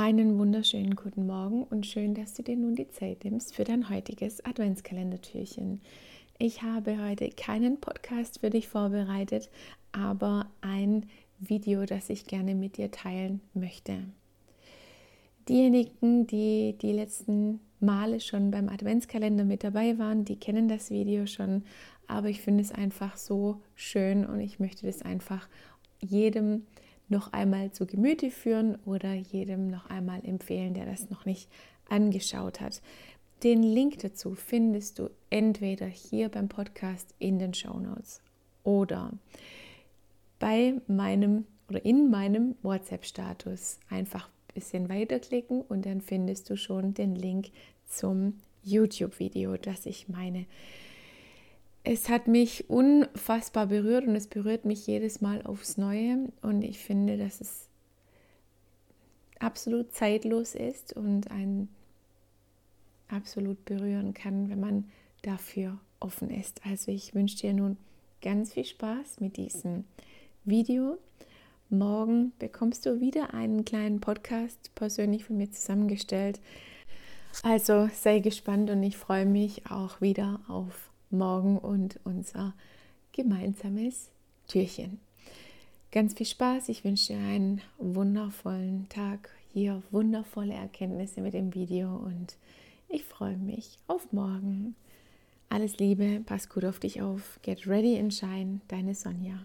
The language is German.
Einen wunderschönen guten Morgen und schön, dass du dir nun die Zeit nimmst für dein heutiges Adventskalendertürchen. Ich habe heute keinen Podcast für dich vorbereitet, aber ein Video, das ich gerne mit dir teilen möchte. Diejenigen, die die letzten Male schon beim Adventskalender mit dabei waren, die kennen das Video schon, aber ich finde es einfach so schön und ich möchte das einfach jedem noch einmal zu Gemüte führen oder jedem noch einmal empfehlen, der das noch nicht angeschaut hat. Den Link dazu findest du entweder hier beim Podcast in den Show Notes oder bei meinem oder in meinem WhatsApp-Status. Einfach ein bisschen weiterklicken und dann findest du schon den Link zum YouTube-Video, das ich meine es hat mich unfassbar berührt und es berührt mich jedes Mal aufs Neue. Und ich finde, dass es absolut zeitlos ist und einen absolut berühren kann, wenn man dafür offen ist. Also ich wünsche dir nun ganz viel Spaß mit diesem Video. Morgen bekommst du wieder einen kleinen Podcast persönlich von mir zusammengestellt. Also sei gespannt und ich freue mich auch wieder auf morgen und unser gemeinsames Türchen. Ganz viel Spaß. Ich wünsche dir einen wundervollen Tag. Hier wundervolle Erkenntnisse mit dem Video und ich freue mich auf morgen. Alles Liebe, pass gut auf dich auf. Get ready and shine, deine Sonja.